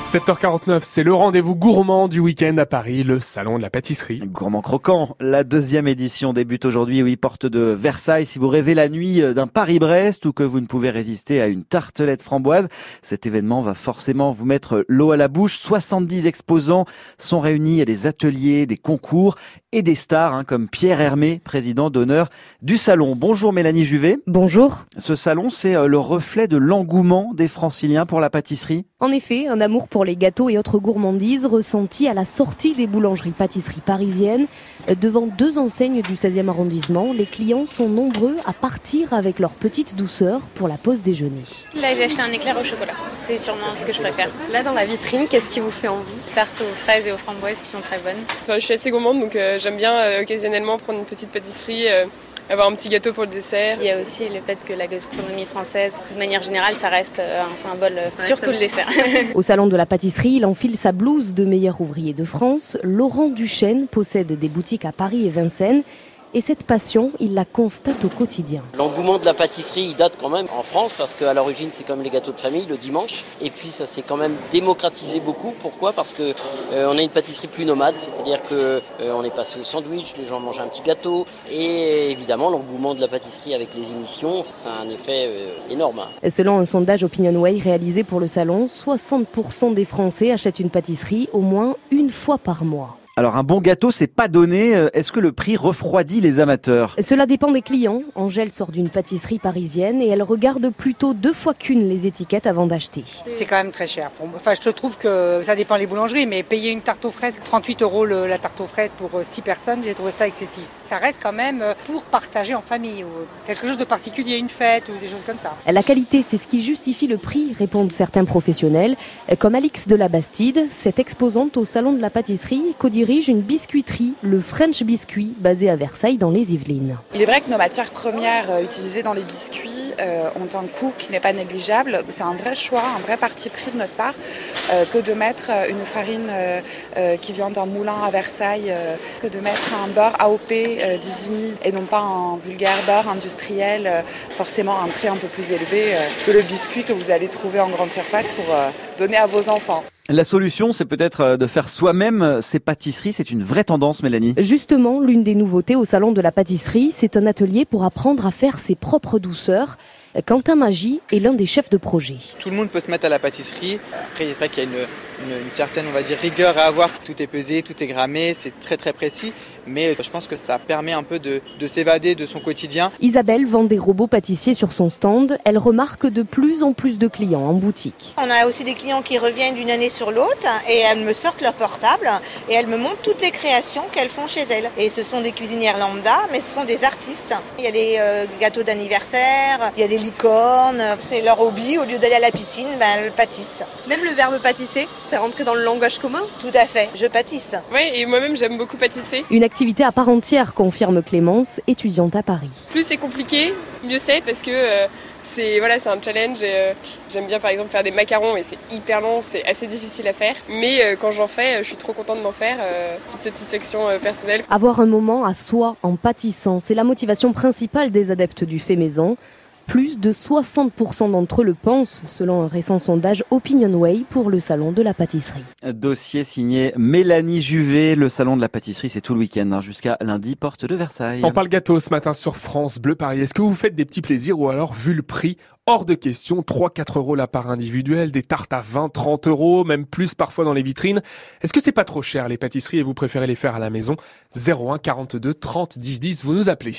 7h49, c'est le rendez-vous gourmand du week-end à Paris, le salon de la pâtisserie. Gourmand croquant, la deuxième édition débute aujourd'hui, oui, porte de Versailles. Si vous rêvez la nuit d'un Paris-Brest ou que vous ne pouvez résister à une tartelette framboise, cet événement va forcément vous mettre l'eau à la bouche. 70 exposants sont réunis à des ateliers, des concours et des stars, hein, comme Pierre Hermé, président d'honneur du salon. Bonjour Mélanie Juvet. Bonjour. Ce salon, c'est euh, le reflet de l'engouement des franciliens pour la pâtisserie. En effet, un amour pour les gâteaux et autres gourmandises ressenti à la sortie des boulangeries-pâtisseries parisiennes. Devant deux enseignes du 16e arrondissement, les clients sont nombreux à partir avec leur petite douceur pour la pause déjeuner. Là, j'ai acheté un éclair au chocolat. C'est sûrement ce que je préfère. Là, dans la vitrine, qu'est-ce qui vous fait envie? Tarte aux fraises et aux framboises qui sont très bonnes. Enfin, je suis assez gourmande, donc euh, j'aime bien euh, occasionnellement prendre une petite pâtisserie. Euh, avoir un petit gâteau pour le dessert. Il y a aussi le fait que la gastronomie française, de manière générale, ça reste un symbole, surtout le dessert. Au salon de la pâtisserie, il enfile sa blouse de meilleur ouvrier de France. Laurent Duchesne possède des boutiques à Paris et Vincennes. Et cette passion, il la constate au quotidien. L'engouement de la pâtisserie, il date quand même en France parce qu'à l'origine, c'est comme les gâteaux de famille le dimanche. Et puis, ça s'est quand même démocratisé beaucoup. Pourquoi? Parce que euh, on a une pâtisserie plus nomade, c'est-à-dire que euh, on est passé au sandwich, les gens mangent un petit gâteau. Et évidemment, l'engouement de la pâtisserie avec les émissions, ça a un effet euh, énorme. Selon un sondage OpinionWay réalisé pour le salon, 60% des Français achètent une pâtisserie au moins une fois par mois. Alors un bon gâteau, c'est pas donné. Euh, est-ce que le prix refroidit les amateurs? Cela dépend des clients. Angèle sort d'une pâtisserie parisienne et elle regarde plutôt deux fois qu'une les étiquettes avant d'acheter. C'est quand même très cher. Enfin, je trouve que ça dépend des boulangeries, mais payer une tarte aux fraises, 38 euros la tarte aux fraises pour 6 euh, personnes, j'ai trouvé ça excessif. Ça reste quand même euh, pour partager en famille ou quelque chose de particulier, une fête ou des choses comme ça. La qualité, c'est ce qui justifie le prix, répondent certains professionnels, comme Alix de la Bastide, cette exposante au salon de la pâtisserie, une biscuiterie, le French Biscuit, basé à Versailles dans les Yvelines. Il est vrai que nos matières premières euh, utilisées dans les biscuits euh, ont un coût qui n'est pas négligeable. C'est un vrai choix, un vrai parti pris de notre part euh, que de mettre une farine qui vient d'un moulin à Versailles, que de mettre un beurre AOP d'Isigny et non pas un vulgaire beurre industriel, forcément un prix un peu plus élevé que le biscuit que vous allez trouver en grande surface pour donner à vos enfants. La solution, c'est peut-être euh, de faire soi-même ces pâtisseries. C'est une vraie tendance, Mélanie. Justement, l'une des nouveautés au salon de la pâtisserie, c'est un atelier pour apprendre à faire ses propres douceurs. Quentin Magie est l'un des chefs de projet. Tout le monde peut se mettre à la pâtisserie. Après, il est vrai qu'il y a une, une, certaine, on va dire, rigueur à avoir. Tout est pesé, tout est grammé, c'est très très précis. Mais je pense que ça permet un peu de, de s'évader de son quotidien. Isabelle vend des robots pâtissiers sur son stand. Elle remarque de plus en plus de clients en boutique. On a aussi des clients qui reviennent d'une année sur l'autre et elles me sortent leur portable et elles me montrent toutes les créations qu'elles font chez elles. Et ce sont des cuisinières lambda, mais ce sont des artistes. Il y a des euh, gâteaux d'anniversaire, il y a des licornes. C'est leur hobby. Au lieu d'aller à la piscine, ben, elles pâtissent. Même le verbe pâtisser, c'est rentré dans le langage commun Tout à fait. Je pâtisse. Oui, et moi-même j'aime beaucoup pâtisser. Une activité à part entière, confirme Clémence, étudiante à Paris. Plus c'est compliqué, mieux c'est parce que euh, c'est voilà, c'est un challenge. Euh, j'aime bien par exemple faire des macarons et c'est hyper long, c'est assez difficile à faire. Mais euh, quand j'en fais, je suis trop contente d'en faire. petite satisfaction personnelle. Avoir un moment à soi en pâtissant, c'est la motivation principale des adeptes du fait maison. Plus de 60% d'entre eux le pensent, selon un récent sondage OpinionWay pour le salon de la pâtisserie. Dossier signé Mélanie Juvet. Le salon de la pâtisserie, c'est tout le week-end, hein, jusqu'à lundi, porte de Versailles. On parle gâteau ce matin sur France Bleu Paris. Est-ce que vous faites des petits plaisirs ou alors, vu le prix, hors de question, 3-4 euros la part individuelle, des tartes à 20, 30 euros, même plus parfois dans les vitrines. Est-ce que c'est pas trop cher les pâtisseries et vous préférez les faire à la maison? 01 42 30 10 10, vous nous appelez.